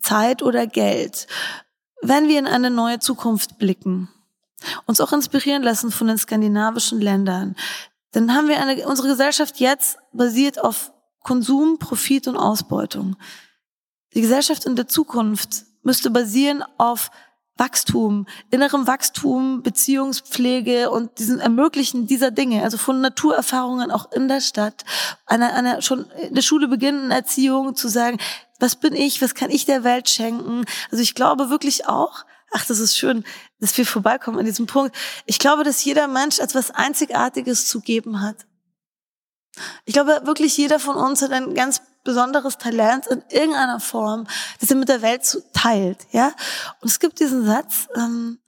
Zeit oder Geld. Wenn wir in eine neue Zukunft blicken, uns auch inspirieren lassen von den skandinavischen Ländern, dann haben wir eine, unsere Gesellschaft jetzt basiert auf Konsum, Profit und Ausbeutung. Die Gesellschaft in der Zukunft müsste basieren auf Wachstum, innerem Wachstum, Beziehungspflege und diesen Ermöglichen dieser Dinge, also von Naturerfahrungen auch in der Stadt, einer, einer schon in der Schule beginnenden Erziehung zu sagen, was bin ich, was kann ich der Welt schenken? Also ich glaube wirklich auch, ach, das ist schön, dass wir vorbeikommen an diesem Punkt. Ich glaube, dass jeder Mensch etwas Einzigartiges zu geben hat. Ich glaube, wirklich jeder von uns hat ein ganz besonderes Talent in irgendeiner Form, das er mit der Welt teilt, ja. Und es gibt diesen Satz, ähm,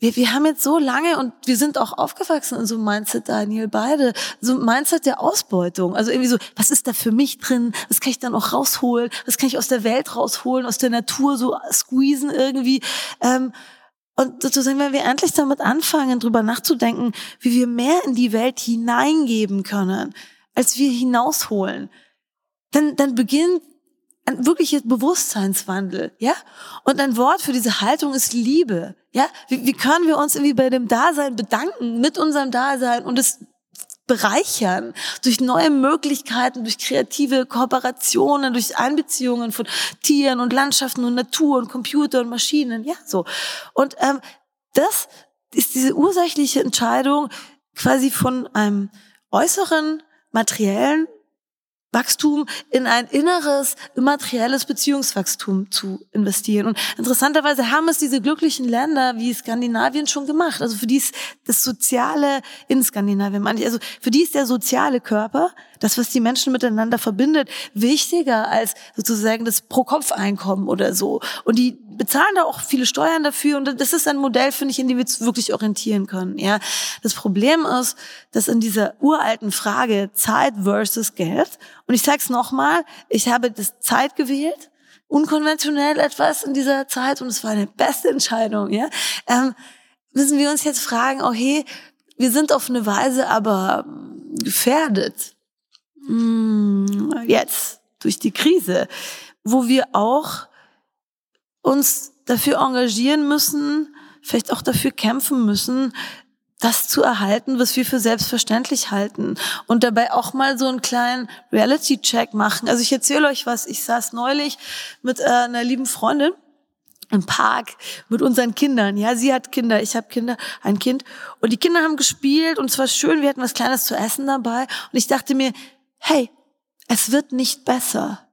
wir, wir haben jetzt so lange und wir sind auch aufgewachsen in so einem Mindset, Daniel, beide, so ein Mindset der Ausbeutung. Also irgendwie so, was ist da für mich drin? Was kann ich dann auch rausholen? Was kann ich aus der Welt rausholen, aus der Natur so squeezen irgendwie? Ähm, und sozusagen, wenn wir endlich damit anfangen, drüber nachzudenken, wie wir mehr in die Welt hineingeben können, als wir hinausholen, dann, dann beginnt ein wirklicher Bewusstseinswandel, ja? Und ein Wort für diese Haltung ist Liebe, ja? Wie, wie können wir uns irgendwie bei dem Dasein bedanken, mit unserem Dasein und es bereichern durch neue Möglichkeiten, durch kreative Kooperationen, durch Einbeziehungen von Tieren und Landschaften und Natur und Computer und Maschinen, ja so. Und ähm, das ist diese ursächliche Entscheidung quasi von einem äußeren materiellen Wachstum in ein inneres, immaterielles Beziehungswachstum zu investieren. Und interessanterweise haben es diese glücklichen Länder wie Skandinavien schon gemacht. Also für die ist das Soziale in Skandinavien, also für die ist der soziale Körper, das, was die Menschen miteinander verbindet, wichtiger als sozusagen das Pro-Kopf-Einkommen oder so. Und die bezahlen da auch viele Steuern dafür. Und das ist ein Modell, finde ich, in dem wir uns wirklich orientieren können. Ja, das Problem ist, dass in dieser uralten Frage Zeit versus Geld, und ich sage es nochmal, ich habe das Zeit gewählt, unkonventionell etwas in dieser Zeit, und es war eine beste Entscheidung. Ja, ähm, müssen wir uns jetzt fragen, okay, wir sind auf eine Weise aber gefährdet. Hm, jetzt durch die Krise, wo wir auch uns dafür engagieren müssen, vielleicht auch dafür kämpfen müssen, das zu erhalten, was wir für selbstverständlich halten. Und dabei auch mal so einen kleinen Reality-Check machen. Also ich erzähle euch was. Ich saß neulich mit äh, einer lieben Freundin im Park mit unseren Kindern. Ja, sie hat Kinder, ich habe Kinder, ein Kind. Und die Kinder haben gespielt und es war schön, wir hatten was Kleines zu essen dabei. Und ich dachte mir, hey, es wird nicht besser.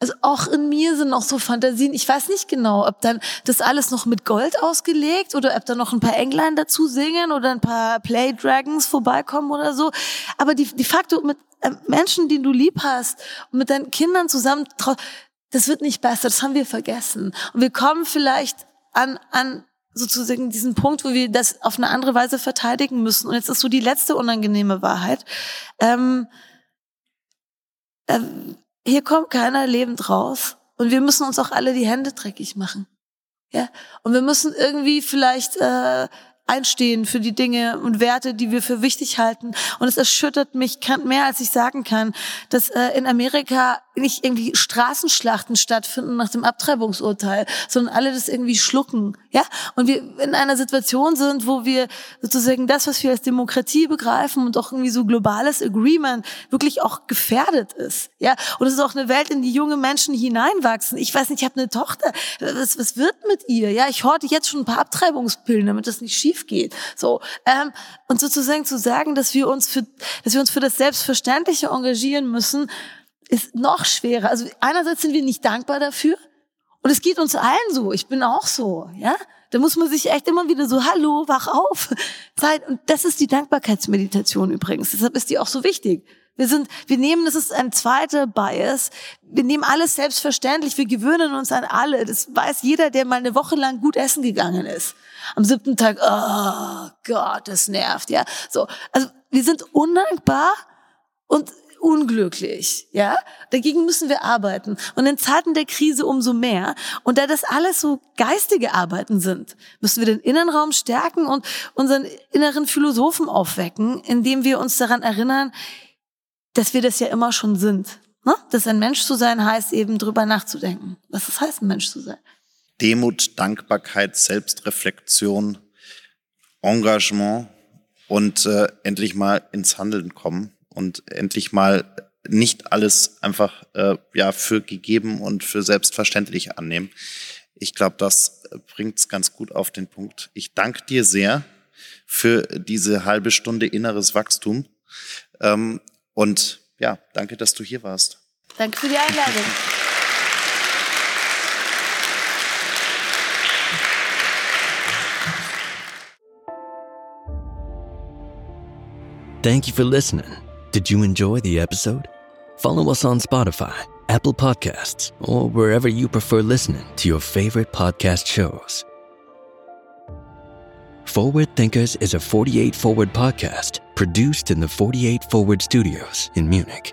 Also auch in mir sind noch so Fantasien. Ich weiß nicht genau, ob dann das alles noch mit Gold ausgelegt oder ob da noch ein paar Englein dazu singen oder ein paar Play Dragons vorbeikommen oder so. Aber die, die Faktor mit äh, Menschen, die du lieb hast und mit deinen Kindern zusammen, das wird nicht besser. Das haben wir vergessen. Und wir kommen vielleicht an, an sozusagen diesen Punkt, wo wir das auf eine andere Weise verteidigen müssen. Und jetzt ist so die letzte unangenehme Wahrheit. Ähm, hier kommt keiner lebend raus und wir müssen uns auch alle die Hände dreckig machen. Ja, und wir müssen irgendwie vielleicht äh, einstehen für die Dinge und Werte, die wir für wichtig halten. Und es erschüttert mich mehr, als ich sagen kann, dass äh, in Amerika nicht irgendwie Straßenschlachten stattfinden nach dem Abtreibungsurteil, sondern alle das irgendwie schlucken, ja? Und wir in einer Situation sind, wo wir sozusagen das, was wir als Demokratie begreifen und auch irgendwie so globales Agreement wirklich auch gefährdet ist, ja? Und es ist auch eine Welt, in die junge Menschen hineinwachsen. Ich weiß nicht, ich habe eine Tochter, was, was wird mit ihr? Ja, ich horte jetzt schon ein paar Abtreibungspillen, damit das nicht schief geht. So ähm, und sozusagen zu sagen, dass wir uns für, dass wir uns für das Selbstverständliche engagieren müssen, ist noch schwerer. Also einerseits sind wir nicht dankbar dafür und es geht uns allen so. Ich bin auch so, ja. Da muss man sich echt immer wieder so, hallo, wach auf. Zeit. Und das ist die Dankbarkeitsmeditation übrigens. Deshalb ist die auch so wichtig. Wir sind, wir nehmen, das ist ein zweiter Bias. Wir nehmen alles selbstverständlich. Wir gewöhnen uns an alle. Das weiß jeder, der mal eine Woche lang gut essen gegangen ist. Am siebten Tag, oh Gott, das nervt, ja. So. Also, wir sind undankbar und unglücklich, ja? Dagegen müssen wir arbeiten. Und in Zeiten der Krise umso mehr. Und da das alles so geistige Arbeiten sind, müssen wir den Innenraum stärken und unseren inneren Philosophen aufwecken, indem wir uns daran erinnern, dass wir das ja immer schon sind. Ne? Dass ein Mensch zu sein heißt, eben drüber nachzudenken. Was es heißt, ein Mensch zu sein. Demut, Dankbarkeit, Selbstreflexion, Engagement und äh, endlich mal ins Handeln kommen und endlich mal nicht alles einfach äh, ja für gegeben und für selbstverständlich annehmen. Ich glaube, das bringt es ganz gut auf den Punkt. Ich danke dir sehr für diese halbe Stunde inneres Wachstum. Ähm, und ja, danke, dass du hier warst. Danke für die Einladung. Thank you for listening. Did you enjoy the episode? Follow us on Spotify, Apple Podcasts, or wherever you prefer listening to your favorite podcast shows. Forward Thinkers is a 48 Forward podcast produced in the 48 Forward studios in Munich.